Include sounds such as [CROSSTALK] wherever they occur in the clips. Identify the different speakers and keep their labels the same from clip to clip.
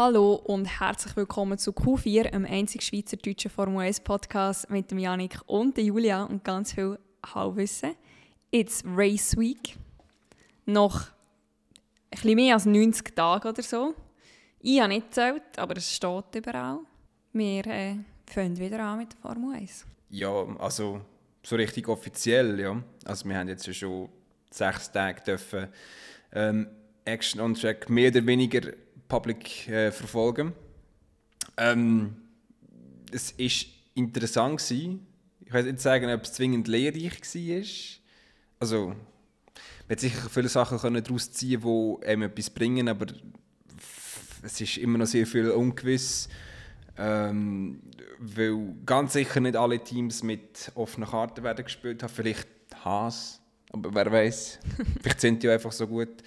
Speaker 1: Hallo und herzlich willkommen zu Q4, einem einzigen schweizerdeutschen Formel 1 Podcast mit dem Janik und der Julia und ganz viel Halbwissen. It's Race Week. Noch ein mehr als 90 Tage oder so. Ich habe nicht gezählt, aber es steht überall. Wir äh, fangen wieder an mit der Formel 1.
Speaker 2: Ja, also so richtig offiziell, ja. Also wir haben jetzt schon sechs Tage dürfen ähm, Action on Track mehr oder weniger public äh, verfolgen. Ähm, es ist interessant gewesen. Ich weiß nicht sagen, ob es zwingend lehrreich war. Also, man hat sicher viele Sachen können daraus ziehen, die einem etwas bringen, aber es ist immer noch sehr viel ungewiss. Ähm, weil ganz sicher nicht alle Teams mit offenen Karten werden gespielt haben. Vielleicht Haas, aber wer weiß. [LAUGHS] Vielleicht sind die einfach so gut.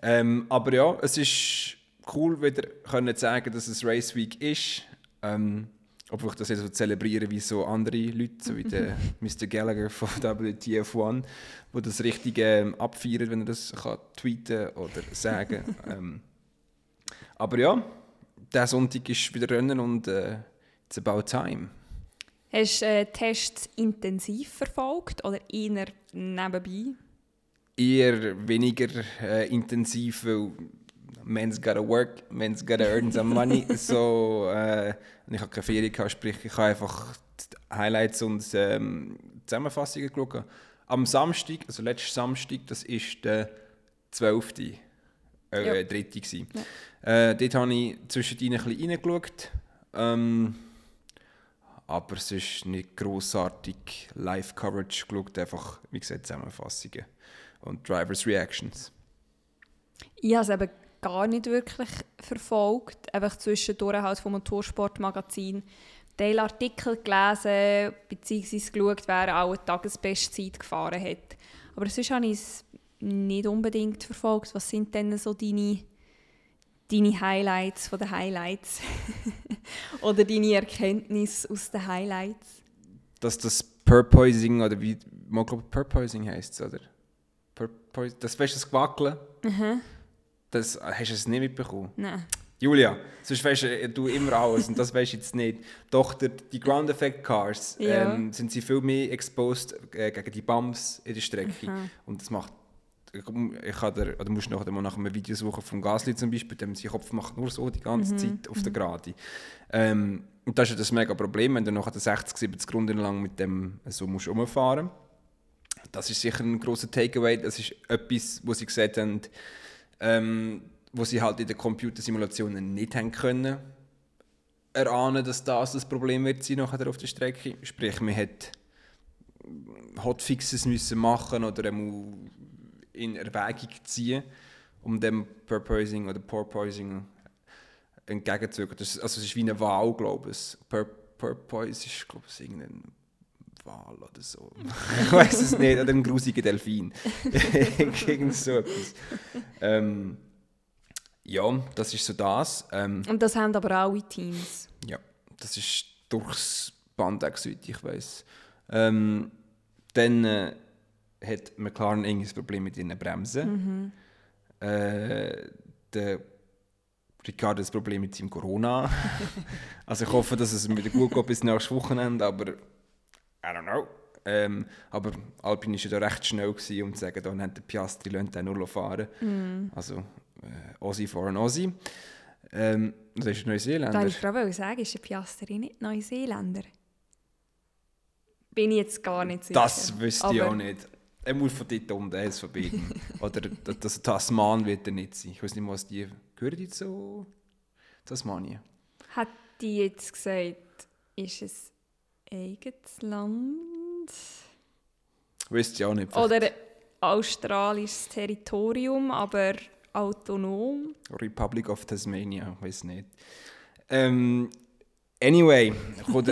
Speaker 2: Ähm, aber ja, es ist cool, wieder können sagen, dass es Race Week ist. Ähm, obwohl ich das jetzt so zelebriere wie so andere Leute, so wie der [LAUGHS] Mr. Gallagher von WTF1, wo das richtig ähm, abfeiert, wenn er das kann tweeten oder sagen [LAUGHS] ähm, Aber ja, der Sonntag ist wieder Rennen und äh, it's about time.
Speaker 1: Hast du äh, Tests intensiv verfolgt oder eher nebenbei?
Speaker 2: Eher weniger äh, intensiv, weil man's gotta work, man's gotta earn some money. [LAUGHS] so, äh, ich habe keine Ferien gehabt, sprich ich habe einfach Highlights und ähm, Zusammenfassungen geschaut. Am Samstag, also letzten Samstag, das ist der 12. Äh, ja. 3. Ja. Äh, dort habe ich zwischendrin ein bisschen reingeschaut. Ähm, aber es ist nicht grossartig Live-Coverage geschaut, einfach, wie gesagt, Zusammenfassungen und Drivers Reactions.
Speaker 1: Ich habe es eben gar nicht wirklich verfolgt, einfach zwischendurch halt vom Motorsportmagazin Teil Artikel gelesen bzw. geschaut, wer auch eine Tagesbestzeit gefahren hat. Aber sonst habe ich es nicht unbedingt verfolgt. Was sind denn so deine, deine Highlights von den Highlights? [LAUGHS] oder deine Erkenntnisse aus den Highlights?
Speaker 2: Dass das Purpoising, oder wie, man glaubt Purpoising heisst es, oder? Purpoising, das weißt das Gewackeln. Mhm. Das, hast du es nicht mitbekommen?
Speaker 1: Nein.
Speaker 2: Julia, sonst weißt du immer alles und das weißt du jetzt nicht. Doch der, die Ground Effect Cars ja. ähm, sind sie viel mehr exposed äh, gegen die Bumps in der Strecke. Mhm. Und das macht. Ich, ich kann der, oder musst nachher mal nach einem Video suchen vom Gasly zum Beispiel, dem sein Kopf macht nur so die ganze mhm. Zeit auf mhm. der Gerade. Ähm, und das ist das mega Problem, wenn du nachher 60, 70 Runden lang mit dem so musst umfahren. Das ist sicher ein großer Takeaway. Das ist etwas, wo sie gesagt haben, ähm, wo sie halt in den Computersimulationen nicht haben können erahnen, dass das das Problem wird sein nachher auf der Strecke. Sprich, man hat Hotfixes müssen machen oder in Erwägung ziehen, um dem Purposing oder Porpoising entgegenzuwirken. Also es ist wie eine Wahl, glaube ich. Pur Purpose ist, glaube ich, irgendein Wal oder so. [LAUGHS] ich weiß es nicht, oder ein grusiger Delfin. [LAUGHS] Gegen so etwas. Ähm, ja, das ist so das. Ähm,
Speaker 1: Und das haben aber alle Teams.
Speaker 2: Ja, das ist durchs Band soweit ich weiß. Ähm, dann äh, hat McLaren ein Problem mit ihren Bremsen. Mhm. Äh, der Ricardo hat das Problem mit seinem Corona. [LAUGHS] also ich hoffe, dass es mir gut geht bis nächstes Wochenende, aber I don't know. Ähm, aber Alpine war ja da recht schnell, gewesen, um zu sagen, dann hat der Piastri den nur fahren. Mm. Also äh, Aussie for an Aussie. Ähm, das ist Neuseeländer.
Speaker 1: Da ich gerade sagen, ist der Piastri nicht Neuseeländer? Bin ich jetzt gar nicht sicher.
Speaker 2: Das wüsste aber... ich auch nicht. Er muss von dort unten, er ist beiden. [LAUGHS] Oder das Tasman wird er nicht sein. Ich weiß nicht, was die... Gehören die zu Tasmanien?
Speaker 1: Hat die jetzt gesagt, ist es eigenes Land.
Speaker 2: Wisst ihr auch nicht.
Speaker 1: Oder australisches Territorium, aber autonom.
Speaker 2: Republic of Tasmania, weiß nicht. Ähm, anyway,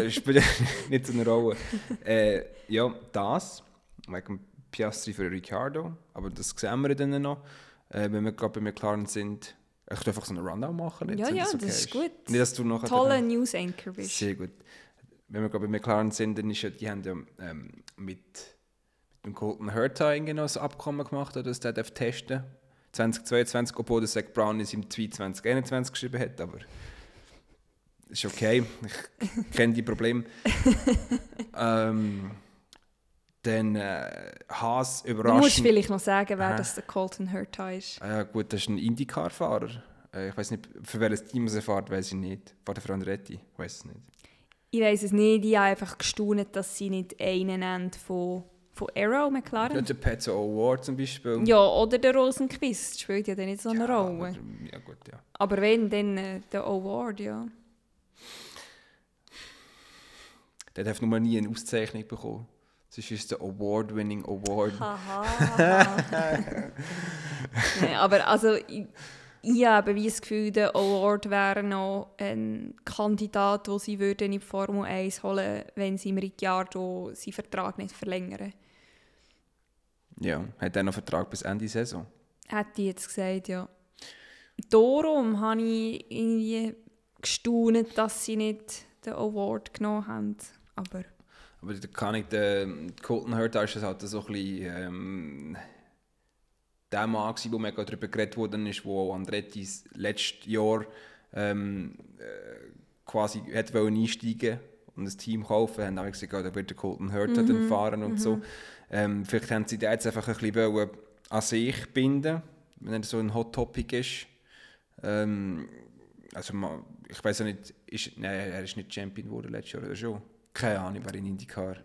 Speaker 2: spielt [LAUGHS] nicht so eine Rolle. Äh, ja, das, wegen Piastri für Ricciardo, aber das sehen wir dann noch, äh, wenn wir gerade bei McLaren sind. Ich darf einfach so einen Rundown machen.
Speaker 1: Jetzt, ja, ja, das, okay das ist gut.
Speaker 2: Nicht, dass du noch
Speaker 1: Tolle News Anchor bist.
Speaker 2: Sehr gut wenn wir gerade bei McLaren sind, dann ist ja, die haben ja ähm, mit, mit dem Colton Herta ein Abkommen gemacht, dass der darf testen 2022, obwohl der Zach Brown es im Tweet 2021 geschrieben hat, aber ist okay, ich [LAUGHS] kenne die Probleme. ähm, dann äh, Haas überraschend.
Speaker 1: Du musst vielleicht noch sagen, wer das der Colton Herta ist.
Speaker 2: Ah ja, gut, das ist ein Indycar-Fahrer. Äh, ich weiß nicht, für welches Team er fährt, weiß ich nicht. Fährt er für Andretti? Ich weiß es nicht.
Speaker 1: Ich weiß es nicht. Ich habe einfach gestaunt, dass sie nicht einen nennen von, von Arrow McLaren.
Speaker 2: Ja, der Petzo Award zum Beispiel.
Speaker 1: Ja, oder der Rosenquist spielt ja dann nicht so eine
Speaker 2: Ja,
Speaker 1: Rolle.
Speaker 2: aber- ja, gut, ja.
Speaker 1: Aber wenn, dann äh, der Award, ja.
Speaker 2: Der darf nur nie eine Auszeichnung bekommen. Sonst ist es der Award-Winning Award.
Speaker 1: Haha. [LAUGHS] nee, aber also, ich, ich habe wie das Gefühl, der Award wäre noch ein Kandidat, den sie würden in die Formel 1 holen wenn sie im Ricciardo seinen Vertrag nicht verlängern.
Speaker 2: Ja, hat er noch Vertrag bis Ende Saison?
Speaker 1: Hätte ich jetzt gesagt, ja. Darum habe ich irgendwie gestaunt, dass sie nicht den Award genommen haben. Aber
Speaker 2: Aber da kann ich den Colton Herta ist das halt so ein bisschen ähm, der Mann gewesen, wo mega darüber geredet worden ist, wo Andretti letztes Jahr ähm, äh, quasi hat wollen einsteigen und ein Team kaufen, haben auch gesagt, oh, da wird der Colton Herta dann fahren und so. Ähm, vielleicht haben sie den jetzt einfach ein bisschen wollen an sich binden, wenn er so ein Hot Topic ist. Ähm, also ma- ich weiß ja nicht, ist, nein, er ist nicht Champion geworden letztes Jahr oder schon. Keine Ahnung, wer in IndyCar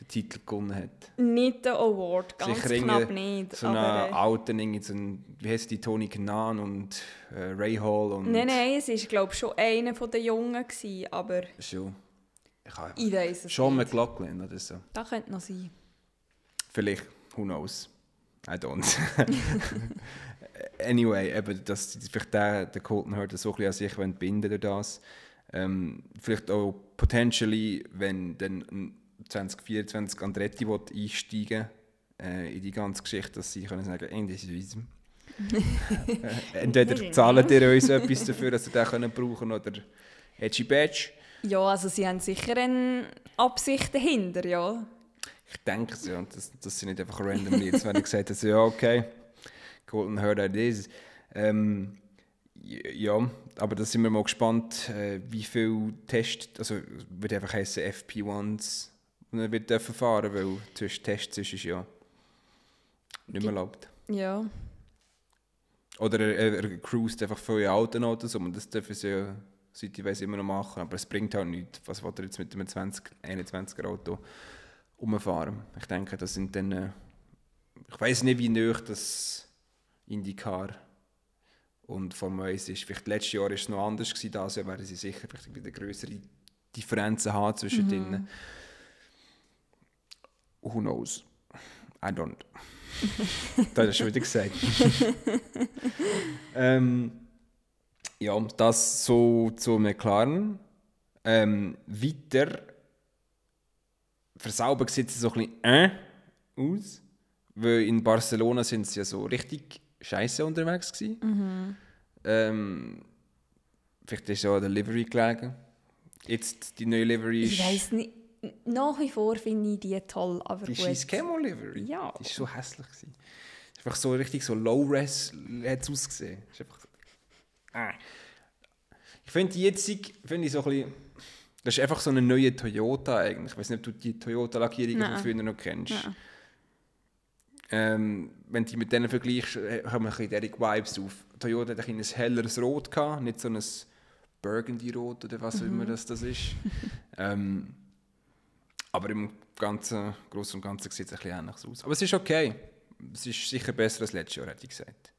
Speaker 2: den Titel gewonnen hat.
Speaker 1: nicht der Award, ganz
Speaker 2: Sicher
Speaker 1: knapp nicht.
Speaker 2: So eine Alten, irgendwie so ein, wie heißt die, Tony Kanan und äh, Ray Hall und...
Speaker 1: Nein, nein, es war glaube ich schon einer der Jungen, gewesen, aber
Speaker 2: Schon. Ich habe
Speaker 1: ich weiß es
Speaker 2: Sean
Speaker 1: nicht.
Speaker 2: McLaughlin oder so.
Speaker 1: Das könnte noch sein.
Speaker 2: Vielleicht, who knows. I don't. [LAUGHS] anyway, eben, dass vielleicht der, der Colton Herta so ein bisschen an sich binden durch das. Ähm, vielleicht auch potentially, wenn dann 2024 Andretti will einsteigen äh, in die ganze Geschichte, dass sie können sagen, «Ey, das ist unser.» [LAUGHS] Äh, Entweder zahlen ihr uns etwas dafür, dass sie den können brauchen oder «Edgy Badge».
Speaker 1: Ja, also sie haben sicher eine Absicht dahinter, ja.
Speaker 2: Ich denke es ja, und dass, dass sie nicht einfach randomly jetzt, wenn ich gesagt habe, ja, okay, Golden Herd it is. Ähm, ja, aber da sind wir mal gespannt, äh, wie viel Test, also würde einfach heißen FP1s, und er wird dürfen fahren, weil zwischen Tests ist es ja nicht mehr erlaubt.
Speaker 1: Ja.
Speaker 2: Oder er, er, cruist einfach viele alten Autos um und das dürfen sie ja, seit ich weiss, immer noch machen, aber es bringt halt nichts. Was will er jetzt mit einem 20, 21er Auto umfahren? Ich denke, das sind dann, äh, ich weiß nicht, wie nah das IndyCar und Formel 1 ist. Vielleicht letztes Jahr war es noch anders, gewesen, Jahr werden sie sicher vielleicht wieder größere Differenzen haben zwischen
Speaker 1: Mhm.
Speaker 2: denen. Who knows? I don't. [LAUGHS] das du schon wieder gesagt. [LAUGHS] ähm, ja, das so zu McLaren. Ähm, weiter versaubert sieht es so ein bisschen äh aus. Weil in Barcelona sind sie ja so richtig scheiße unterwegs gewesen. Ähm, vielleicht ist ja der Livery gelegen. Jetzt die neue Livery ist...
Speaker 1: Ich weiß nicht, nach wie vor finde ich die toll, aber
Speaker 2: Die
Speaker 1: gut.
Speaker 2: scheiß Camo Livery.
Speaker 1: Ja.
Speaker 2: Die ist so hässlich. Gewesen. Ist einfach so richtig so low-res hat es ausgesehen. Ist einfach... Ah. Ich finde die jetzig, finde ich so ein bisschen... Das ist einfach so eine neue Toyota eigentlich. Ich weiß nicht, ob du die Toyota-Lackierungen von früher noch kennst.
Speaker 1: Nein.
Speaker 2: Ähm, wenn du die mit denen vergleichst, äh, haben wir ein bisschen Vibes auf. Toyota hat ein, ein helleres Rot gehabt, nicht so ein Burgundy-Rot oder was auch immer das, das ist. [LAUGHS] ähm, aber im Ganzen, Großen und Ganzen sieht es ein bisschen ähnlich aus. Aber es ist okay. Es ist sicher besser als letztes Jahr, hätte ich gesagt.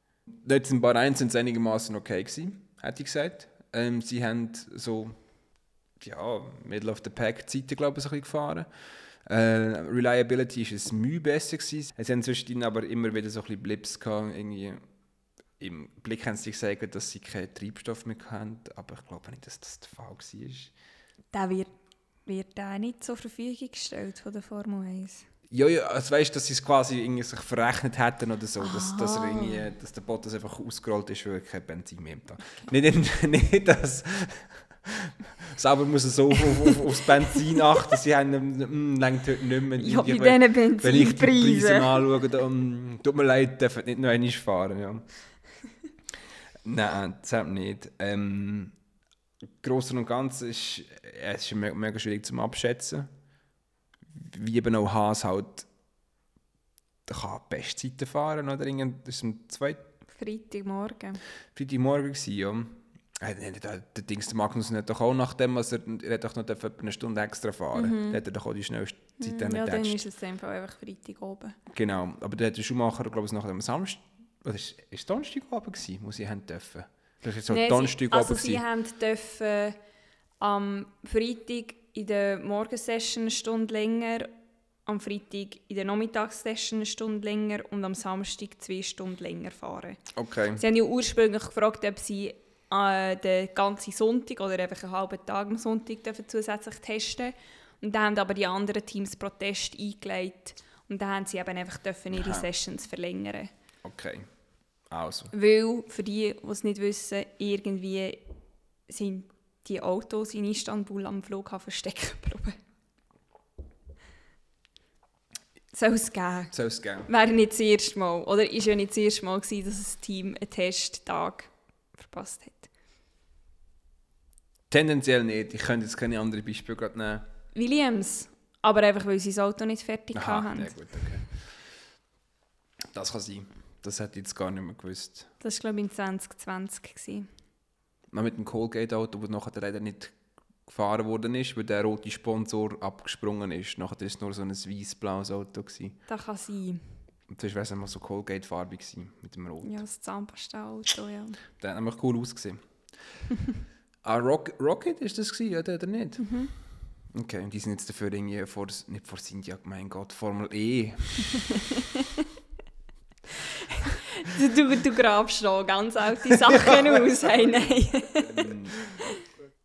Speaker 2: Jetzt in Bahrain sind es einigermaßen okay gewesen, hätte ich gesagt. Ähm, sie haben so, ja, Middle of the Pack Zeiten, glaube ich, so ein bisschen gefahren. Äh, Reliability ist ein Mühe besser gewesen. Es haben zwischendrin aber immer wieder so ein bisschen Blips gehabt, irgendwie im Blick haben sie gesagt, dass sie keinen Treibstoff mehr haben, aber ich glaube nicht, dass das der Fall war.
Speaker 1: Der wird, wird der nicht zur Verfügung gestellt von der Formel 1.
Speaker 2: Ja, ja, also weißt dass sie es quasi irgendwie sich verrechnet hätten oder so, dass, dass, er
Speaker 1: Ah.
Speaker 2: irgendwie, dass der Bottas einfach ausgerollt ist, weil er kein Benzin mehr im Tank Nicht, [LAUGHS] nicht, nicht das, selber muss so auf, auf, aufs Benzin achten, sie haben, ähm, längt heute nicht mehr.
Speaker 1: Ja, bei
Speaker 2: Wenn-
Speaker 1: diesen
Speaker 2: Wenn ich die Preise
Speaker 1: Benzinpreisen.
Speaker 2: anschaue, dann tut mir leid, dürfen nicht noch einmal fahren. Ja. [LAUGHS] Nein, das hat nicht. Ähm, Großen und Ganzen ist äh, es ist me mega schwierig zum Abschätzen. Wie eben auch Haas halt der kann Bestzeiten fahren oder irgend das ist am zweiten
Speaker 1: Freitagmorgen.
Speaker 2: Freitagmorgen gewesen, ja. Äh, Der, Dings, der Magnus hat doch auch nachdem, was er, er hat doch noch eine Stunde extra fahren. Mhm. Hat er doch auch die schnellste Zeit
Speaker 1: Ja, dann ist es Fall einfach Freitag oben.
Speaker 2: Genau, aber der hat der Schumacher, glaube ich, nachher am Samstag, oder ist es Donnerstagabend gewesen, wo sie haben dürfen? Das ist so
Speaker 1: sie-
Speaker 2: Donnerstagabend
Speaker 1: Also sie haben dürfen am Freitag in der Morgensession eine Stunde länger, am Freitag in der Nachmittagssession eine Stunde länger und am Samstag zwei Stunden länger fahren.
Speaker 2: Okay,
Speaker 1: Sie haben ja ursprünglich gefragt, ob sie äh, den ganzen Sonntag oder einfach einen halben Tag am Sonntag dürfen zusätzlich testen Und dann haben aber die anderen Teams Protest eingelegt und dann haben sie eben einfach dürfen ihre. Sessions verlängern.
Speaker 2: okay. Also,
Speaker 1: Weil, für die, die es nicht wissen, irgendwie sind die Autos in Istanbul am Flughafen stecken geblieben. Soll es geben.
Speaker 2: soll es geben.
Speaker 1: Wäre nicht das erste Mal, oder ist ja nicht das erste Mal gewesen, dass ein Team einen Testtag verpasst hat.
Speaker 2: Tendenziell nicht. Ich könnte jetzt keine anderen Beispiele gerade nehmen.
Speaker 1: Williams, aber einfach, weil sie das Auto nicht fertig
Speaker 2: Aha,
Speaker 1: hatten.
Speaker 2: ja gut, okay. Das kann sein. Das hätte ich jetzt gar nicht mehr gewusst.
Speaker 1: Das war, glaube ich, in 2020. Gewesen.
Speaker 2: Mit dem Colgate-Auto, das nachher leider nicht gefahren worden ist, weil der rote Sponsor abgesprungen ist. Nachher war es nur so ein weiß-blaues Auto. Gewesen.
Speaker 1: Das kann sein.
Speaker 2: Und sonst wäre es immer so Colgate-farbig mit dem Rot.
Speaker 1: Ja, das Zahnpasta-Auto, ja.
Speaker 2: Der hat nämlich cool ausgesehen. [LAUGHS] ah, Rock, Rocket ist das gewesen, oder, oder nicht? Okay, und die sind jetzt dafür irgendwie vor, nicht vor India, mein Gott, Formel E. [LAUGHS]
Speaker 1: Du, du, du grabst schon ganz alte Sachen [LAUGHS] aus. Hey, nein. [LAUGHS]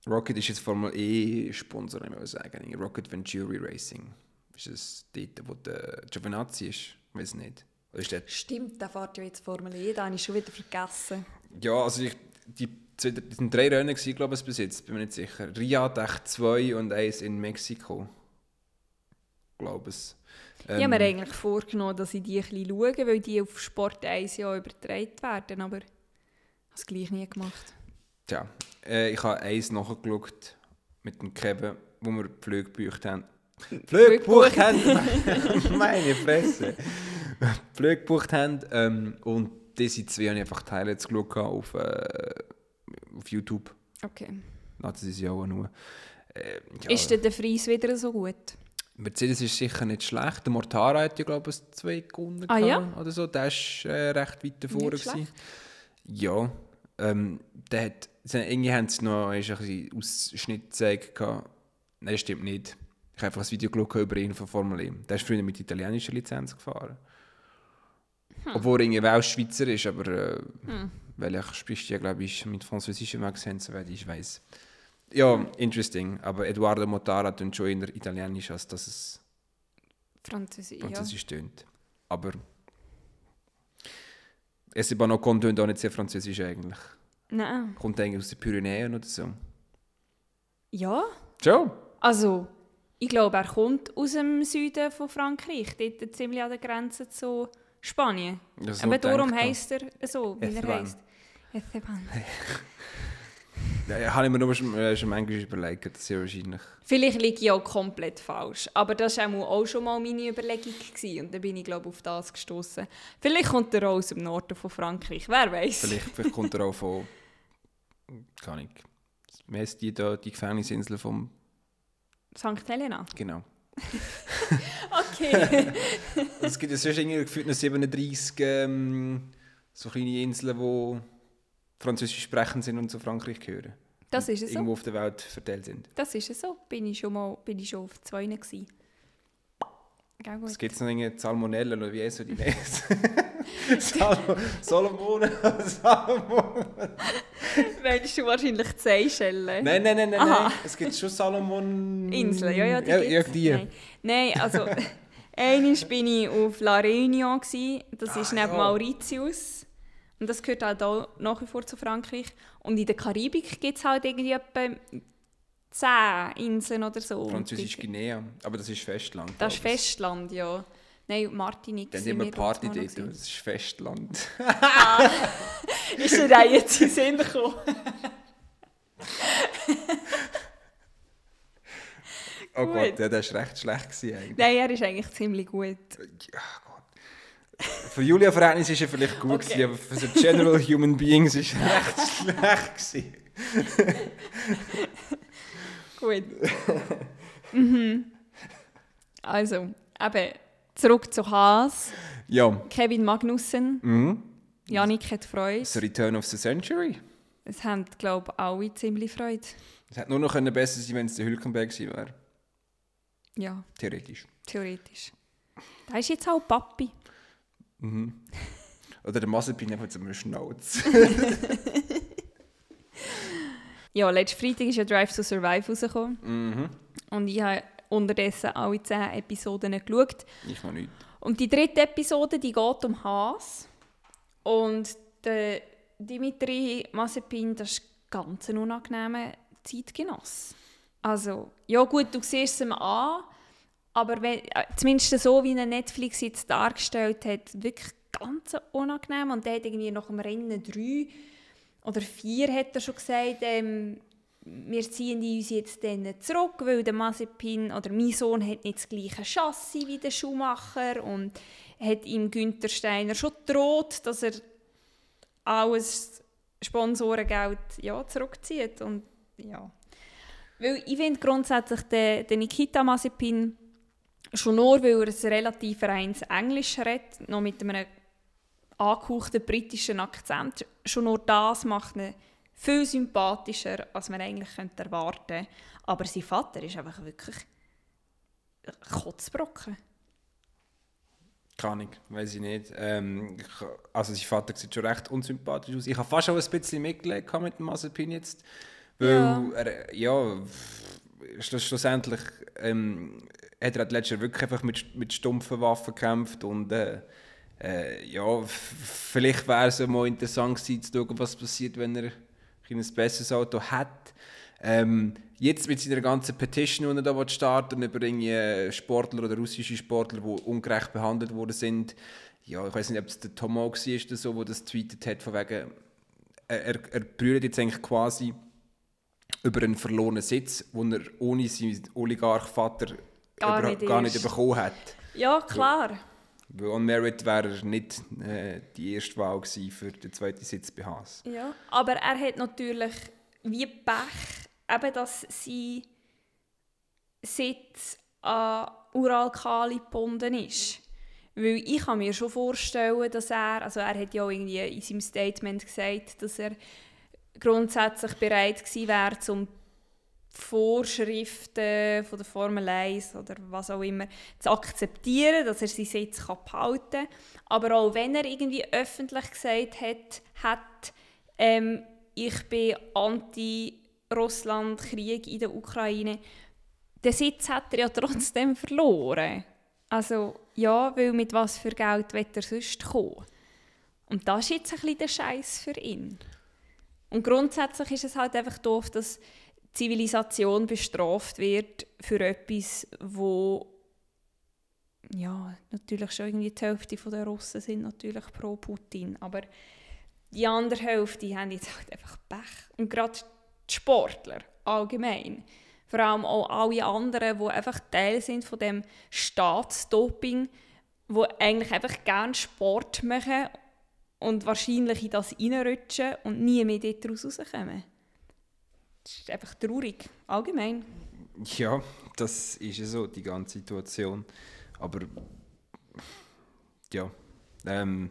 Speaker 2: Rocket ist jetzt Formel E-Sponsor, ich muss sagen. Rocket Venturi Racing. Ist das dort, wo der Giovinazzi ist? Ich weiß nicht. Oder ist der
Speaker 1: Stimmt, der fährt ja jetzt Formel E, den habe ich schon wieder vergessen.
Speaker 2: Ja, also ich, die, das sind drei Rennen gewesen, glaube ich, bis jetzt, bin mir nicht sicher. Riyadh echt zwei und eins in Mexiko. Glaube es.
Speaker 1: Ich habe mir eigentlich vorgenommen, dass ich die ein bisschen schaue, weil die auf Sport 1 Jahr übertragen werden, aber ich habe es gleich nie gemacht.
Speaker 2: Tja, äh, ich habe eins nachgeschaut mit dem Kevin, wo wir die Flüge gebucht haben. [LAUGHS] Flüge gebucht haben! [LAUGHS] Meine Fresse! Flüge gebucht haben ähm, und diese zwei habe ich einfach Teile geschaut auf, äh, auf YouTube.
Speaker 1: Okay.
Speaker 2: Na, das ist ja auch nur. Äh, ja.
Speaker 1: Ist denn der Fries wieder so gut?
Speaker 2: Mercedes ist sicher nicht schlecht. Der Mortara hat ja, glaube ich, zwei Kunden
Speaker 1: Ah, ja?
Speaker 2: oder so. Der ist äh, recht weit davor.
Speaker 1: Nicht
Speaker 2: gewesen. Ja. Ähm, der hat, irgendwie haben sie noch ist ein bisschen Ausschnitt gezeigt. Nein, das stimmt nicht. Ich habe einfach ein Video geschaut über ihn von Formel E. Der ist früher mit italienischer Lizenz gefahren. Obwohl er irgendwie Weltschweizer ist, aber äh, weil er spricht ja, glaube ich, mit französischem Akzent, soweit ich weiß. Ja, interesting. Aber Eduardo Mortara tut schon eher italienisch, als dass es
Speaker 1: Französisch, ja.
Speaker 2: französisch tönt. Aber Esteban Ocon tönt auch nicht sehr französisch eigentlich.
Speaker 1: Nein.
Speaker 2: Kommt eigentlich aus den Pyrenäen oder so.
Speaker 1: Ja,
Speaker 2: Schon?
Speaker 1: also ich glaube, er kommt aus dem Süden von Frankreich, dort ziemlich an der Grenze zu Spanien.
Speaker 2: Das
Speaker 1: Aber darum heisst er so, wie er
Speaker 2: Esteban.
Speaker 1: heisst. Esteban. [LAUGHS]
Speaker 2: Ja, habe ich mir nur schon, äh, schon manchmal überlegt, das ja wahrscheinlich.
Speaker 1: Vielleicht liege ich auch komplett falsch, aber das war auch schon mal meine Überlegung. Gewesen. Und dann bin ich, glaube auf das gestoßen. Vielleicht kommt er auch aus dem Norden von Frankreich, wer weiß.
Speaker 2: Vielleicht, vielleicht kommt er auch von. Kann ich. Wie heisst die da, die Gefängnisinsel vom.
Speaker 1: St. Helena.
Speaker 2: Genau. [LAUGHS]
Speaker 1: Okay. [LAUGHS]
Speaker 2: Es gibt ja sonst irgendwie gefühlt noch 37 ähm, so kleine Inseln, die französisch sprechend sind und zu Frankreich gehören.
Speaker 1: das ist es so.
Speaker 2: Irgendwo auf der Welt verteilt sind.
Speaker 1: Das ist es so. Bin ich schon mal bin ich schon auf zwei gewesen.
Speaker 2: Es gibt noch irgendwie Salmonellen oder wie heißt so die [LAUGHS] nächste? Sal Solomon. Salomon.
Speaker 1: Meinst du wahrscheinlich Seychellen?
Speaker 2: Nein, nein, nein, nein,
Speaker 1: Aha.
Speaker 2: nein. Es gibt schon Salomon.
Speaker 1: Inseln, ja, ja, die
Speaker 2: ja, ja, die.
Speaker 1: Nein, Nein also [LAUGHS] einmal bin ich auf La Réunion. Das ist
Speaker 2: Ah,
Speaker 1: neben
Speaker 2: ja.
Speaker 1: Mauritius und das gehört halt auch nach wie vor zu Frankreich. Und in der Karibik gibt es halt irgendwie etwa zehn Inseln oder so.
Speaker 2: Französisch Guinea, aber das ist Festland.
Speaker 1: Das ist. Festland, ja. Nein, Martinique
Speaker 2: Dann
Speaker 1: sind
Speaker 2: immer
Speaker 1: wir
Speaker 2: Party
Speaker 1: dort
Speaker 2: das ist Festland.
Speaker 1: Ist dir auch jetzt in Sinn gekommen?
Speaker 2: Oh. Gott, ja, das war recht schlecht gewesen eigentlich.
Speaker 1: Nein, er ist eigentlich ziemlich gut.
Speaker 2: Ja. Für Julia Verhältnis ist er vielleicht gut,
Speaker 1: Okay.
Speaker 2: gewesen, aber für so General Human Beings ist er recht [LAUGHS] schlecht gewesen.
Speaker 1: Gut. mhm. Also, eben, zurück zu Haas.
Speaker 2: Ja,
Speaker 1: Kevin Magnussen.
Speaker 2: mhm.
Speaker 1: Janik hat Freude.
Speaker 2: The Return of the Century.
Speaker 1: Es haben, glaube ich, alle ziemlich Freude.
Speaker 2: Es hätte nur noch besser sein wenn es der Hülkenberg gewesen wäre.
Speaker 1: Ja,
Speaker 2: Theoretisch.
Speaker 1: theoretisch. Da ist jetzt auch Papi.
Speaker 2: Mhm. Oder der Mazepin einfach zum Schnauz. [LAUGHS]
Speaker 1: Ja, letzten Freitag ist ja Drive to Survive rausgekommen.
Speaker 2: mhm.
Speaker 1: Und ich habe unterdessen alle 10 Episoden geschaut.
Speaker 2: Ich noch nicht.
Speaker 1: Und die dritte Episode, die geht um Haas. Und der Dimitri Mazepin, das ist ganz ein unangenehmer Zeitgenoss. Also, ja gut, du siehst es ihm an, aber wenn, äh, zumindest so, wie Netflix jetzt dargestellt hat, wirklich ganz unangenehm. Und der hat irgendwie nach dem Rennen drei oder vier hat er schon gesagt, ähm, wir ziehen uns jetzt dann zurück, weil der Mazepin oder mein Sohn hat nicht das gleiche Chassis wie der Schumacher und hat ihm Günther Steiner schon gedroht, dass er alles Sponsorengeld ja, zurückzieht und ja. Weil ich finde grundsätzlich den, den Nikita Mazepin schon nur, weil er ein relativ reines Englisch redet, noch mit einem angehauchten britischen Akzent, schon nur das macht ihn viel sympathischer, als man eigentlich könnte erwarten könnte. Aber sein Vater ist einfach wirklich Kotzbrocken.
Speaker 2: Keine Ahnung, weiß ich nicht. Ähm, ich, also sein Vater sieht schon recht unsympathisch aus. Ich habe fast auch ein bisschen mitgelegt mit dem Mazepin jetzt. Weil
Speaker 1: Ja.
Speaker 2: er, ja, schluss, schlussendlich ähm, hat er halt letztes Jahr wirklich einfach mit, mit stumpfen Waffen gekämpft und äh, äh, ja, vielleicht wäre es mal interessant gewesen, zu schauen, was passiert, wenn er ein besseres Auto hat. Ähm, jetzt mit seiner ganzen Petition, die er da starten über Sportler oder russische Sportler, die ungerecht behandelt worden sind. Ja, ich weiß nicht, ob es der Tomo war, oder so, der das tweetet hat, von wegen, er, er, er brüllt jetzt eigentlich quasi über einen verlorenen Sitz, den er ohne seinen Oligarch-Vater
Speaker 1: Gar
Speaker 2: über-
Speaker 1: nicht
Speaker 2: gar nicht bekommen hat.
Speaker 1: Ja, klar.
Speaker 2: Weil on Merit wäre er nicht äh, die erste Wahl gewesen für den zweiten Sitz bei Haas.
Speaker 1: Ja. Aber er hat natürlich wie Pech, eben, dass sein Sitz an Uralkali gebunden ist. Weil ich kann mir schon vorstellen, dass er, also er hat ja auch irgendwie in seinem Statement gesagt, dass er grundsätzlich bereit gewesen wäre, zum Vorschriften von der Formel 1 oder was auch immer zu akzeptieren, dass er seinen Sitz behalten kann. Aber auch wenn er irgendwie öffentlich gesagt hat, hat ähm, ich bin anti-Russland-Krieg in der Ukraine, den Sitz hat er ja trotzdem verloren. Also ja, weil mit was für Geld wird er sonst kommen? Und das ist jetzt ein bisschen der Scheiß für ihn. Und grundsätzlich ist es halt einfach doof, dass Zivilisation bestraft wird für etwas, wo ja, natürlich schon irgendwie die Hälfte der Russen sind natürlich pro Putin, aber die andere Hälfte haben jetzt halt einfach Pech. Und gerade die Sportler allgemein, vor allem auch alle anderen, die einfach Teil sind von dem Staatsdoping, wo eigentlich einfach gerne Sport machen und wahrscheinlich in das reinrutschen und nie mehr dort rauskommen. Das ist einfach traurig, allgemein.
Speaker 2: Ja, das ist ja so, die ganze Situation. Aber ja, ähm,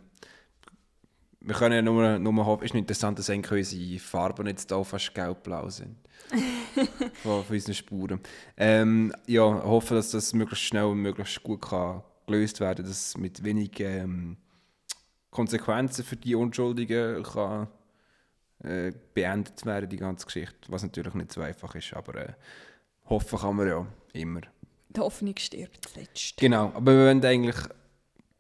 Speaker 2: wir können ja nur, nur hoffen, es ist interessant, dass eigentlich unsere Farben jetzt hier fast gelb-blau sind. [LAUGHS] von, von unseren Spuren. Ähm, ja, hoffe, dass das möglichst schnell und möglichst gut kann gelöst werden dass es mit wenig ähm, Konsequenzen für die Unschuldigen kann, äh, beendet werden, die ganze Geschichte. Was natürlich nicht so einfach ist, aber äh, hoffen kann man ja immer.
Speaker 1: Die Hoffnung stirbt zuletzt.
Speaker 2: Genau, aber wir wollen eigentlich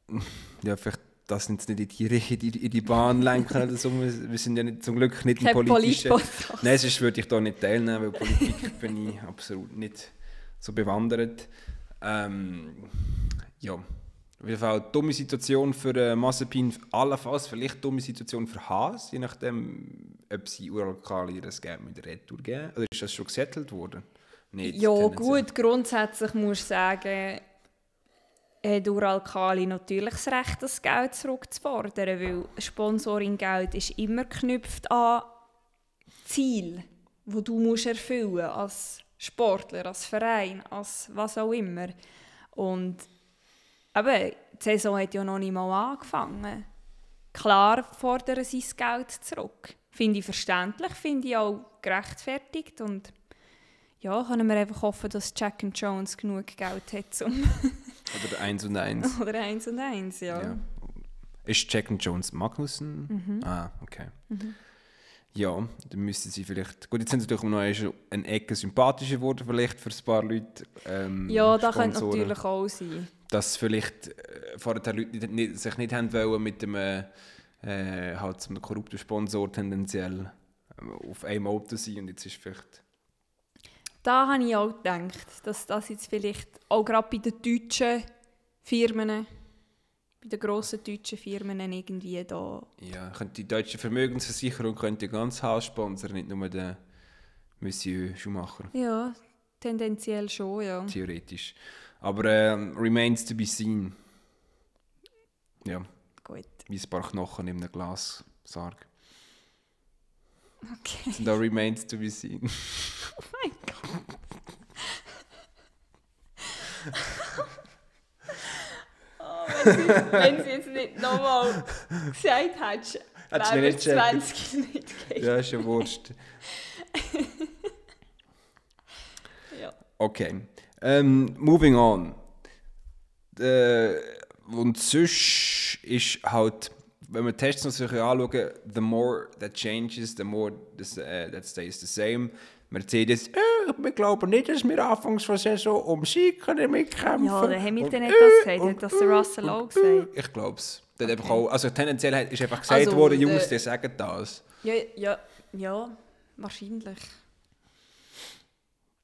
Speaker 2: [LAUGHS] ja, vielleicht das jetzt nicht in die, in die, in die Bahn lenken oder so. Wir, sind ja nicht, zum Glück nicht ein politischer...
Speaker 1: Polit-Podcast.
Speaker 2: Nein, sonst würde ich da nicht teilnehmen, weil Politik [LAUGHS] bin ich absolut nicht so bewandert. Ähm, ja, jeden Fall dumme Situation für äh, Mazepin, allenfalls vielleicht dumme Situation für Haas, je nachdem, ob sie Uralkali das Game mit der Retour geben. Oder ist das schon gesettelt worden? Nicht,
Speaker 1: Ja, gut, grundsätzlich muss ich sagen, hat Uralkali natürlich das Recht, das Geld zurückzufordern, weil Sponsoring-Geld ist immer geknüpft an Ziel, wo du musst erfüllen als Sportler, als Verein, als was auch immer. Und eben, die Saison hat ja noch nicht mal angefangen. Klar fordern sie das Geld zurück. Finde ich verständlich, finde ich auch gerechtfertigt und ja, können wir einfach hoffen, dass Jack and Jones genug Geld hat zum [LAUGHS]
Speaker 2: Oder 1 und 1. [LAUGHS]
Speaker 1: oder eins und eins, ja.
Speaker 2: Ja. Ist Jack and Jones Magnussen?
Speaker 1: Mhm.
Speaker 2: Ah, okay. Ja, dann müssten sie vielleicht. Gut, jetzt sind sie natürlich noch eine Ecke sympathischer geworden, vielleicht für ein paar Leute. Ähm,
Speaker 1: Ja, das könnte natürlich auch sein.
Speaker 2: Dass vielleicht äh, vorher Leute nicht, sich nicht haben wollen mit dem äh, äh, halt so einem korrupten Sponsor tendenziell äh, auf einem Auto sein und jetzt ist vielleicht.
Speaker 1: Da habe ich auch gedacht, dass das jetzt vielleicht auch gerade bei den deutschen Firmen, bei den grossen deutschen Firmen irgendwie da...
Speaker 2: Ja, könnte die deutsche Vermögensversicherung könnte ganz Haus sponsern, nicht nur der Monsieur Schumacher.
Speaker 1: Ja, tendenziell schon, ja.
Speaker 2: theoretisch. Aber ähm, remains to be seen. Ja,
Speaker 1: Gut,
Speaker 2: wie ein paar Knochen in einem Glassarg.
Speaker 1: okay.
Speaker 2: Sind da remains to be seen. [LAUGHS]
Speaker 1: Oh mein Gott. oh, wenn, sie, wenn sie jetzt nicht nochmal gesagt hättest, wäre
Speaker 2: gecheckt.
Speaker 1: 20 nicht gegeben.
Speaker 2: ja, ist ja wurscht. [LAUGHS]
Speaker 1: Ja.
Speaker 2: Okay. Ähm, moving on. Äh, und sonst ist halt, wenn wir Tests sich anschauen, the more that changes, the more this, uh, that stays the same. Mercedes, äh, wir glauben nicht, dass wir anfangs der Saison um Sieg können mitkämpfen
Speaker 1: Ja, der Hamilton
Speaker 2: Und,
Speaker 1: hat das gesagt,
Speaker 2: und,
Speaker 1: hat das der Russell auch gesagt.
Speaker 2: Ich glaube es.
Speaker 1: Okay.
Speaker 2: Also tendenziell ist einfach gesagt
Speaker 1: Also,
Speaker 2: worden, Jungs, die sagen das.
Speaker 1: Ja, ja, ja, wahrscheinlich.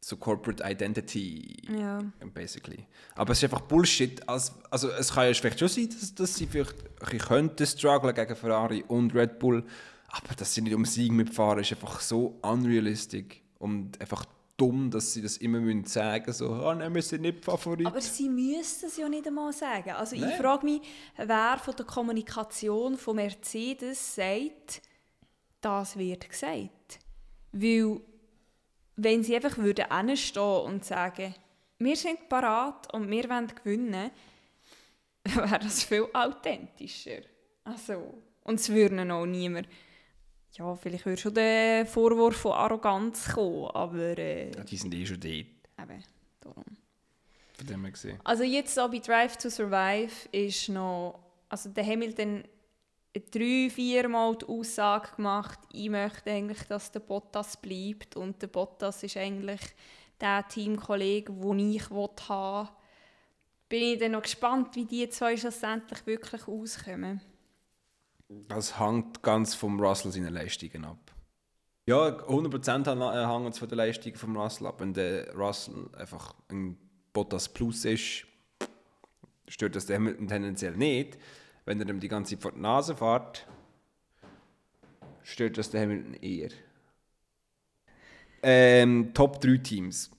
Speaker 2: So Corporate Identity.
Speaker 1: Ja.
Speaker 2: Basically. Aber es ist einfach Bullshit. Als, also es kann ja vielleicht schon sein, dass, dass sie vielleicht ein bisschen könnten strugglen gegen Ferrari und Red Bull. Aber dass sie nicht um Sieg mitfahren, ist einfach so unrealistisch. Und einfach dumm, dass sie das immer müssen sagen so, ah, nein, wir sind nicht Favorit.
Speaker 1: Aber sie müssten es ja nicht einmal sagen. Also ich
Speaker 2: Nein.
Speaker 1: frage mich, wer von der Kommunikation von Mercedes sagt, das wird gesagt. Weil, wenn sie einfach würden hinstehen und sagen, wir sind parat und wir wollen gewinnen, [LAUGHS] wäre das viel authentischer. Also, und es würde auch niemand... Ja, vielleicht würde schon der Vorwurf von Arroganz kommen, aber äh,
Speaker 2: Ja, die sind eh schon dort,
Speaker 1: eben, darum.
Speaker 2: von dem her gesehen.
Speaker 1: Also jetzt so bei Drive to Survive ist noch, also der Hamilton drei, viermal die Aussage gemacht, ich möchte eigentlich, dass der Bottas bleibt und der Bottas ist eigentlich der Teamkollege, den ich haben will. Bin ich dann noch gespannt, wie die zwei schlussendlich wirklich auskommen.
Speaker 2: Das hängt ganz vom Russell seinen Leistungen ab. Ja, 100% hang- hängt es von der Leistung vom Russell ab. Wenn der Russell einfach ein Bottas Plus ist, stört das den Hamilton tendenziell nicht. Wenn er ihm die ganze Zeit vor die Nase fährt, stört das den Hamilton eher. Ähm, Top 3 Teams.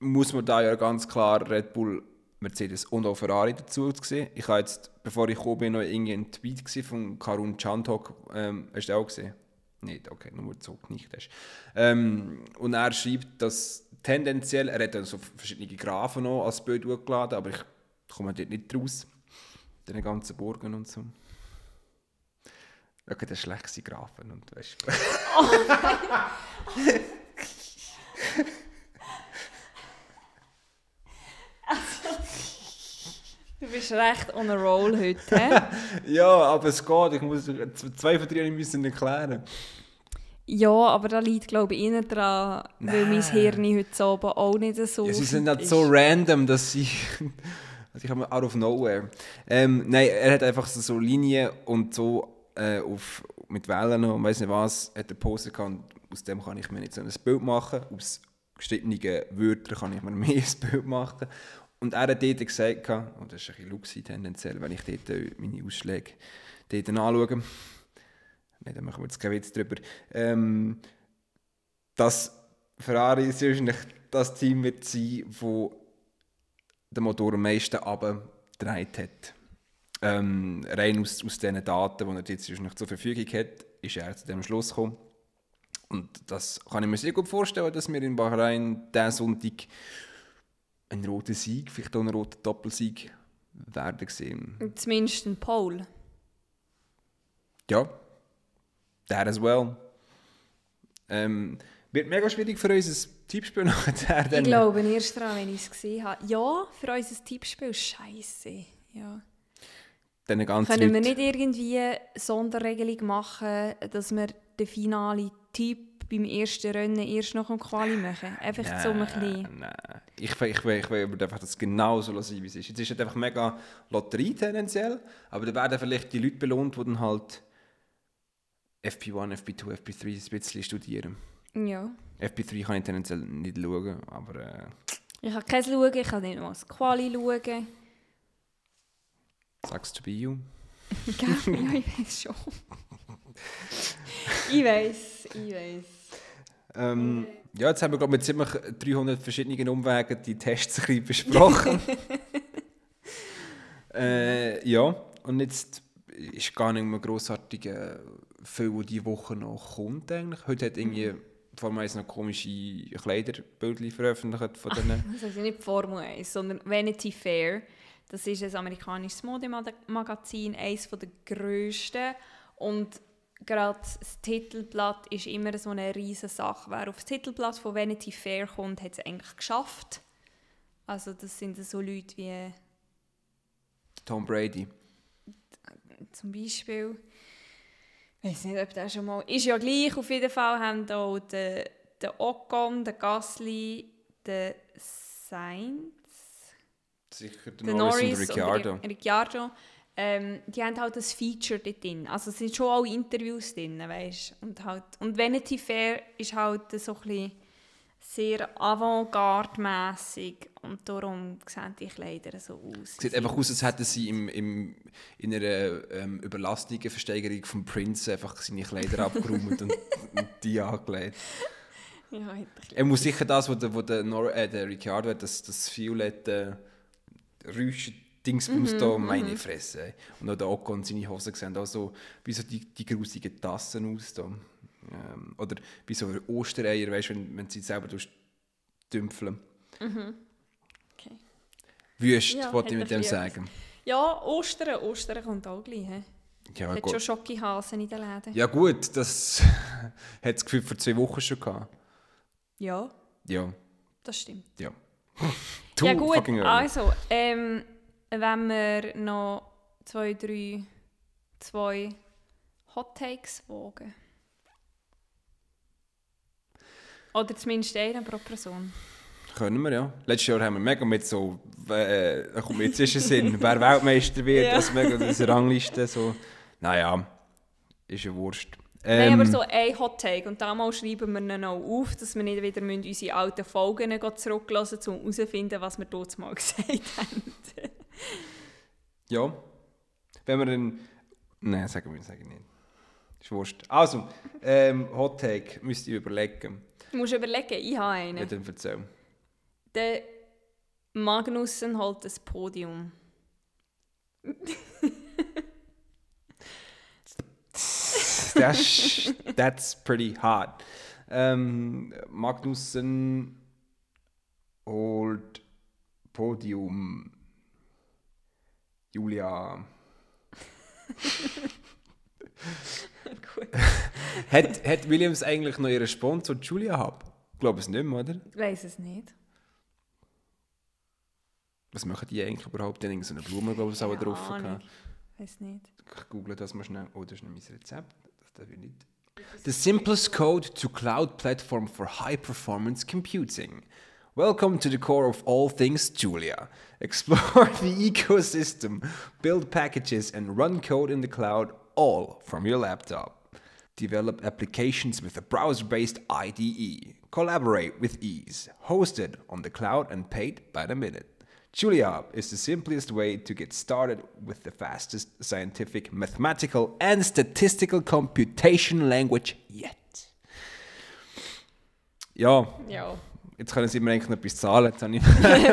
Speaker 2: Muss man da ja ganz klar Red Bull, Mercedes und auch Ferrari dazu sehen. Ich habe jetzt, bevor ich bin, noch irgendwie einen Tweet gesehen von Karun Chandhok. Ähm, hast du auch gesehen? Nicht, okay, nur so nicht hast. Ähm, und er schreibt, dass tendenziell, er hat dann so verschiedene Graphen noch als Bild hochgeladen, aber ich komme dort nicht raus. Den ganzen Burgen und so. Okay, das schlechte Graphen und weißt
Speaker 1: Du bist recht on a roll heute, hä? [LAUGHS]
Speaker 2: Ja, aber es geht. Ich muss zwei von drei müssen erklären.
Speaker 1: Ja, aber da liegt glaube ich innen dran, weil mein
Speaker 2: Nein.
Speaker 1: Hirn heute oben auch nicht so
Speaker 2: Ja, sie sind halt
Speaker 1: ist.
Speaker 2: so random, dass sie Also ich habe out of nowhere. Ähm, nein, er hat einfach so, so Linien und so äh, auf, mit Wellen und weiß nicht was, hat er Poster gehabt. Aus dem kann ich mir nicht so ein Bild machen. Aus gestittenen Wörtern kann ich mir [LAUGHS] mehr ein Bild machen. Und er hat dort gesagt, und das ist ein bisschen Luxi tendenziell, wenn ich dort äh, meine Ausschläge dort anschaue, Nein, da machen wir jetzt keinen Witz drüber, ähm, dass Ferrari wahrscheinlich das Team wird sein, das den Motor am meisten abgedreht hat. Ähm, rein aus, aus den Daten, die er jetzt noch zur Verfügung hat, ist er zu dem Schluss gekommen. Und das kann ich mir sehr gut vorstellen, dass wir in Bahrain diesen Sonntag einen roten Sieg, vielleicht auch einen roten Doppelsieg werden sehen.
Speaker 1: Zumindest ein Pole.
Speaker 2: Ja, that as well. Ähm, wird mega schwierig für uns ein Tippspiel [LAUGHS] nachher.
Speaker 1: Ich glaube erst daran, wenn ich es gesehen habe. Ja, für uns ein Tippspiel, scheiße. Ja. Können wir nicht irgendwie Sonderregelung machen, dass wir den finalen Tipp beim ersten Rennen erst noch im Quali machen? Einfach
Speaker 2: nein,
Speaker 1: so ein bisschen.
Speaker 2: Nein, ich, ich, ich, ich will einfach das genau so sein, wie es ist. Jetzt ist es einfach mega Lotterie tendenziell, aber da werden vielleicht die Leute belohnt, die dann halt FP1, FP2, FP3 ein bisschen studieren.
Speaker 1: Ja.
Speaker 2: FP3 kann ich tendenziell nicht schauen, aber... Äh,
Speaker 1: ich kann kein schauen, ich kann nicht mal das Quali schauen.
Speaker 2: Sagst du bei you? [LAUGHS]
Speaker 1: ja, ich weiß schon. ich weiß, ich weiß.
Speaker 2: Ähm, ja, jetzt haben wir glaube mit ziemlich 300 verschiedenen Umwegen die Tests ein bisschen besprochen. [LAUGHS] äh, ja, und jetzt ist gar nicht mehr grossartig äh, viel, was diese Woche noch kommt eigentlich. Heute hat irgendwie mhm. Formel 1 noch komische Kleiderbildchen veröffentlicht von [LAUGHS] denen.
Speaker 1: das ist nicht Formel 1, sondern Vanity Fair. Das ist ein amerikanisches Modemagazin, eines der grössten. Und gerade das Titelblatt ist immer so eine riesige Sache. Wer auf das Titelblatt von Vanity Fair kommt, hat es eigentlich geschafft. Also das sind so Leute wie...
Speaker 2: Tom Brady.
Speaker 1: Zum Beispiel. Ich weiß nicht, ob das schon mal... Ist ja gleich, auf jeden Fall haben hier den, den Ocon, den Gasly, den Sainz...
Speaker 2: Sicher, den Norris, Norris und Ricciardo.
Speaker 1: Und Ricciardo ähm, die haben halt ein Feature dort drin. Also es sind schon alle Interviews drin, weißt und halt Und Vanity Fair ist halt so ein bisschen sehr avantgarde-mässig und darum sehen die Kleider so aus.
Speaker 2: Sieht einfach aus, als hätten sie im, im, in einer ähm, überlastenden Versteigerung vom Prince einfach seine Kleider abgeräumt und, [LAUGHS] und, die angelegt.
Speaker 1: Ja,
Speaker 2: er muss sicher das, was der, wo der, Nor äh, der Ricciardo hat, das, das violette Räuschen Dingsbums mhm, da, meine mhm. Fresse. Und auch der Ocon seine Hosen sehen auch so, wie so die, die grusigen Tassen aus. Da. Ähm, oder wie so Ostereier, weißt, wenn, wenn sie selber dümpfeln.
Speaker 1: Mhm. Okay.
Speaker 2: Wüst, ja, wollte ich mit dem sagen.
Speaker 1: Ja, Ostern, Ostern kommt auch gleich. He?
Speaker 2: Ja,
Speaker 1: hat gut. schon Schokihasen in den Läden.
Speaker 2: Ja gut, das [LAUGHS] hat es gefühlt vor zwei Wochen schon gehabt.
Speaker 1: Ja.
Speaker 2: Ja.
Speaker 1: Das stimmt.
Speaker 2: Ja. [LAUGHS]
Speaker 1: du, ja gut, also, ähm, wenn wir noch zwei, drei, zwei Hot Takes wagen. Oder zumindest einen pro Person.
Speaker 2: Können wir, ja. Letztes Jahr haben wir mega mit so, äh, da kommt mir jetzt ist Sinn, wer Weltmeister wird, ja. das mega diese Rangliste, so. Naja, ist ja Wurst.
Speaker 1: Ähm, Nein, aber so ein Hot Take und damals schreiben wir ihn auch auf, dass wir nicht wieder unsere alten Folgen zurücklassen müssen, um herauszufinden, was wir dort mal [LAUGHS] gesagt haben.
Speaker 2: Ja. Wenn wir dann. Nein, sagen wir sagen nicht. Ist wurscht. Also, ähm, Hot Take, müsst ihr überlegen.
Speaker 1: Du musst überlegen, ich habe einen.
Speaker 2: Ja, dann erzähl.
Speaker 1: Der Magnussen holt das Podium.
Speaker 2: that's, that's pretty hot. Ähm, Magnussen holt Podium. Julia. [LAUGHS] [LAUGHS] [LAUGHS] hat, hat Williams eigentlich noch ihren Sponsor Julia Hub? Ich glaube es nicht mehr, oder?
Speaker 1: Ich weiß es nicht.
Speaker 2: Was machen die eigentlich überhaupt? Die haben so eine Blume, glaube ich, auch drauf.
Speaker 1: Ich weiß nicht.
Speaker 2: Ich google das mal schnell. Oh, das ist nicht mein Rezept. Das darf ich nicht. The simplest code to cloud platform for high performance computing. Welcome to the core of all things Julia. Explore [LAUGHS] the ecosystem, build packages, and run code in the cloud all from your laptop. Develop applications with a browser based IDE. Collaborate with ease. Hosted on the cloud and paid by the minute. Julia is the simplest way to get started with the fastest scientific, mathematical, and statistical computation language yet. Ja,
Speaker 1: Ja.
Speaker 2: jetzt können Sie mir eigentlich noch etwas zahlen. Jetzt habe ich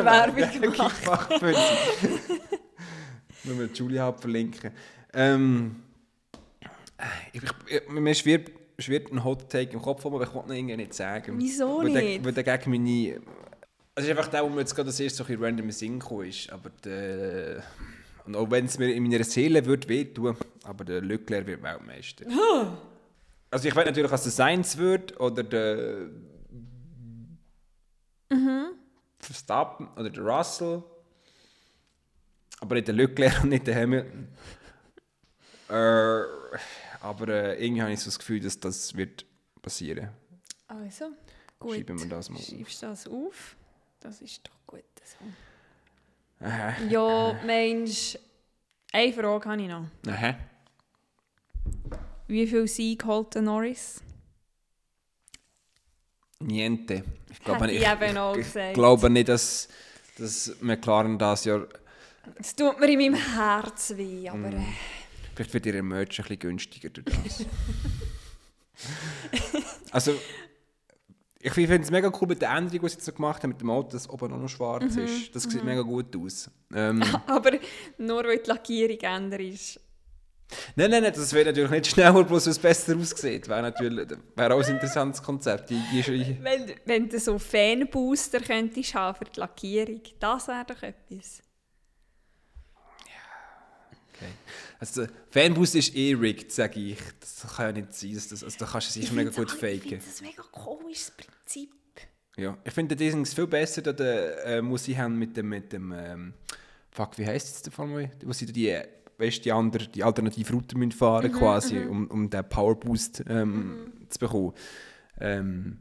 Speaker 1: Werbung gemacht.
Speaker 2: gemacht für Sie. Wenn wir Julia verlinken. Ähm, ich, ich, mir schwirrt, schwirrt ein Hot Take im Kopf, aber ich wollte ihn irgendwie nicht sagen.
Speaker 1: Wieso
Speaker 2: weil Der,
Speaker 1: nicht?
Speaker 2: weil der gegen meine... Also es ist einfach der, wo mir jetzt gerade das erste so ein random Sinn gekommen ist. Aber der... Und auch wenn es mir in meiner Seele wird wehtun, aber der Leclerc wird Weltmeister. [LAUGHS] Also ich weiß natürlich, dass der Sainz wird oder der Verstappen oder der Russell. Aber nicht der Leclerc und nicht der Hamilton. äh, aber äh, irgendwie habe ich so das Gefühl, dass das wird passieren.
Speaker 1: Also, gut.
Speaker 2: Schreiben wir das mal.
Speaker 1: Schreibst du das auf? Das ist doch gut so.
Speaker 2: Aha.
Speaker 1: Ja, Mensch, eine Frage habe ich noch.
Speaker 2: Aha.
Speaker 1: Wie viel Sieg holt der Norris?
Speaker 2: Niente. Ich glaube nicht,
Speaker 1: ich
Speaker 2: ich,
Speaker 1: gesagt.
Speaker 2: ich glaube nicht, dass, dass McLaren das Jahr...
Speaker 1: Es tut mir in meinem Herz weh, aber
Speaker 2: Mm. Vielleicht wird ihr Merch ein bisschen günstiger durch das. [LAUGHS] also, ich finde es mega cool mit der Änderung, die sie jetzt so gemacht haben, mit dem Auto, dass oben auch noch schwarz
Speaker 1: Mhm,
Speaker 2: ist. Das sieht mega gut aus. Ähm, [LAUGHS]
Speaker 1: aber nur weil die Lackierung ändert ist.
Speaker 2: nein, nein, nein, das wäre natürlich nicht schneller, bloß weil es besser aussieht. Wäre natürlich wäre auch ein interessantes Konzept. Die, die,
Speaker 1: Wenn, wenn du so Fanbooster könntest haben für die Lackierung, das wäre doch etwas.
Speaker 2: Okay. Also, Fanboost ist eh rigged, sage ich. Das kann ja nicht sein. Das, das, also, da kannst du es mega
Speaker 1: find's
Speaker 2: gut
Speaker 1: auch- Ich
Speaker 2: faken.
Speaker 1: finde das ein mega komisches Prinzip.
Speaker 2: Ja, ich finde den Dings viel besser, da der, äh, muss ich haben mit dem, mit dem ähm, fuck, wie heisst es der? Wo sie da die, äh, weißt, die, andere, die alternative Route müssen fahren quasi, um, um den Powerboost ähm, zu bekommen. Ähm,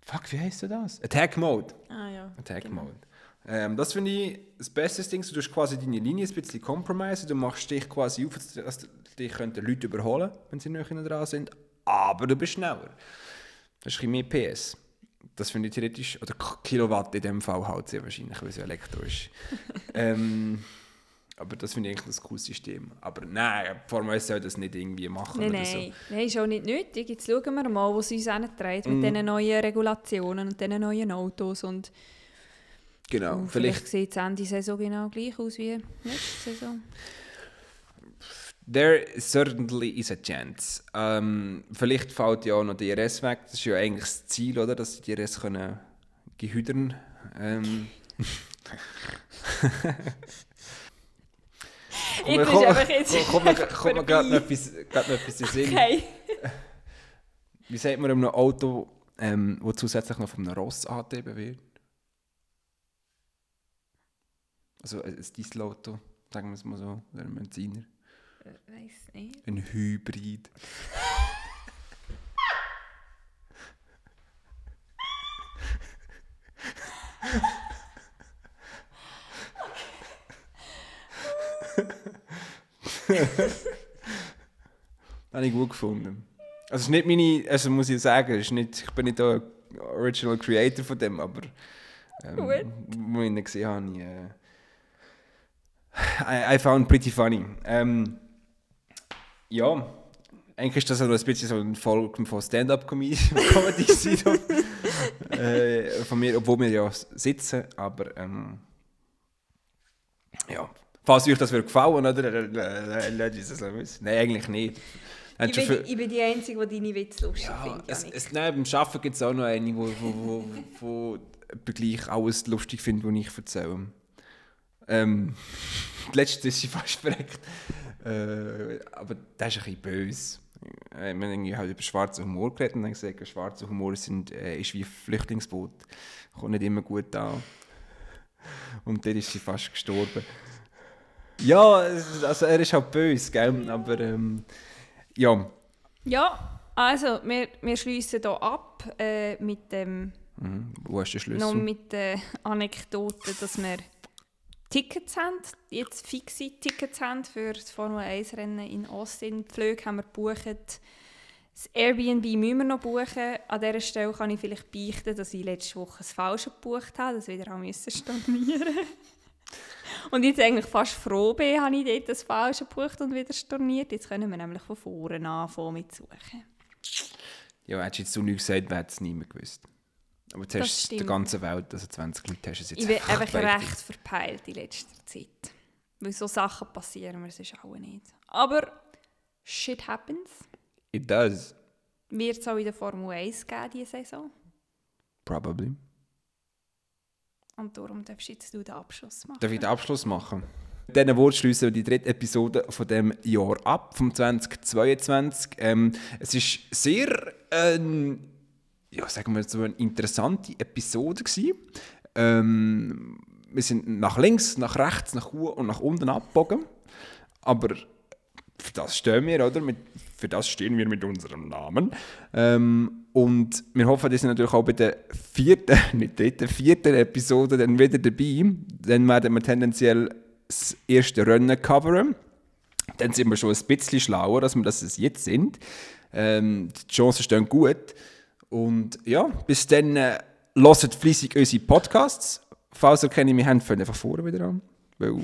Speaker 2: fuck, wie heisst das? Attack Mode.
Speaker 1: Ah ja.
Speaker 2: Attack
Speaker 1: genau.
Speaker 2: Mode. Ähm, das finde ich das beste Ding. Du tust quasi deine Linie ein bisschen compromise. Du machst dich quasi auf, dass dich könnten Leute überholen wenn sie näher dran sind. Aber du bist schneller. Das ist ein bisschen mehr PS. Das finde ich theoretisch, oder Kilowatt in dem Fall halt sehr wahrscheinlich, weil es ja Elektro ist. [LAUGHS] ähm, aber das finde ich eigentlich ein cooles System. Aber nein, Formel 1 soll das nicht irgendwie machen
Speaker 1: Nein,
Speaker 2: oder
Speaker 1: nein. Nein, ist auch nicht nötig. Jetzt schauen wir mal, wo es uns hintreibt
Speaker 2: Mm.
Speaker 1: mit diesen neuen Regulationen und diesen neuen Autos. Und
Speaker 2: so. Genau,
Speaker 1: und
Speaker 2: vielleicht,
Speaker 1: vielleicht sieht es Ende Saison genau gleich aus wie nächste Saison.
Speaker 2: There certainly is a chance. Ähm, vielleicht fällt ja auch noch die DRS weg. Das ist ja eigentlich das Ziel, oder? Dass die DRS können gehüdern. Ähm. [LAUGHS]
Speaker 1: Ich bin einfach jetzt
Speaker 2: kommt mir, kommt mir gerade noch etwas, gerade noch etwas in Sinn.
Speaker 1: Okay.
Speaker 2: Wie sagt man einem Auto, ähm, wo zusätzlich noch von einem Ross angetrieben wird? Also ein ein Dieselauto, sagen wir es mal so, oder ein Benziner.
Speaker 1: Weiß nicht.
Speaker 2: Ein Hybrid. [LAUGHS] Habe ich gut gefunden. Also es ist nicht meine, also muss ich sagen, ist nicht, ich bin nicht der Original Creator von dem, aber ähm,
Speaker 1: Gut.
Speaker 2: wo ich ihn gesehen habe, ich, äh, I, I found pretty funny. Ähm, ja, eigentlich ist das noch ein bisschen so ein Folge von Stand-Up-Comedy [LAUGHS] äh, von mir, obwohl wir ja sitzen, aber ähm, ja, falls euch das gefallen, oder? Nein, eigentlich nicht.
Speaker 1: Ich bin,
Speaker 2: viel-
Speaker 1: ich bin die Einzige, die deine Witze lustig
Speaker 2: ja,
Speaker 1: findet.
Speaker 2: es,
Speaker 1: Janik.
Speaker 2: es, nein, beim Arbeiten gibt es auch noch eine, wo, wo, wo, wo etwa gleich alles lustig findet, was ich erzähle. Ähm, [LAUGHS] letztes ist sie fast verreckt. Äh, aber das ist ein bisschen böse. Äh, wir haben irgendwie halt über schwarzen Humor geredet und dann gesagt, schwarzer Humor sind, äh, ist wie ein Flüchtlingsboot. Kommt nicht immer gut an. Und dann ist sie fast gestorben. Ja, also er ist halt böse, gell? aber ähm, ja.
Speaker 1: Ja, also wir, wir schließen hier ab äh, mit dem
Speaker 2: Mhm. Wo hast du den Schlüssel?
Speaker 1: Noch mit der Anekdote, dass wir Tickets haben, jetzt fixe Tickets haben für das Formel 1 Rennen in Austin. Die Flüge haben wir gebucht. Das Airbnb müssen wir noch buchen. An dieser Stelle kann ich vielleicht beichten, dass ich letzte Woche das Falsche gebucht habe, das wieder haben müssen stornieren. [LAUGHS] und jetzt eigentlich fast froh bin, habe ich dort das Falsche gebucht und wieder storniert. Jetzt können wir nämlich von vorne anfangen mit suchen.
Speaker 2: Ja, hättest du jetzt so nichts gesagt, wäre es niemand gewusst. Aber
Speaker 1: Das
Speaker 2: hast du der ganzen Welt, also 20 Leute, hast du es jetzt
Speaker 1: Ich bin einfach recht verpeilt in letzter Zeit. Weil so Sachen passieren mir sonst auch nicht. Aber shit happens.
Speaker 2: It does,
Speaker 1: Wird es auch in der Formel 1 geben, diese Saison.
Speaker 2: probably.
Speaker 1: Und darum darfst du jetzt du den Abschluss machen.
Speaker 2: Darf ich den Abschluss machen? Mit diesen Worten schließen wir die dritte Episode von dem Jahr ab, vom 2022. Ähm, es ist sehr, ähm, ja, sagen wir so, eine interessante Episode gewesen. Ähm, wir sind nach links, nach rechts, nach oben und nach unten abgebogen. Aber für das stehen wir, oder? Mit, für das stehen wir mit unserem Namen. Ähm, und wir hoffen, dass ihr natürlich auch bei der vierten, [LAUGHS] nicht dritten, vierten Episode dann wieder dabei. Dann werden wir tendenziell das erste Rennen coveren. Dann sind wir schon ein bisschen schlauer, als wir das jetzt sind. Ähm, die Chancen stehen gut. Und ja, bis dann äh, hört fleissig unsere Podcasts. Falls ihr keine mehr habt, fangt einfach vorne wieder an. Weil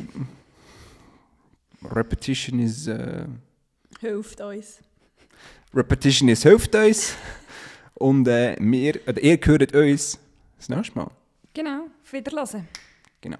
Speaker 2: Repetition is... Äh,
Speaker 1: Hilft uns.
Speaker 2: Repetition is hilft uns. Und äh, wir, oder ihr hört uns das nächste Mal.
Speaker 1: Genau, auf Wiederhören.
Speaker 2: Genau.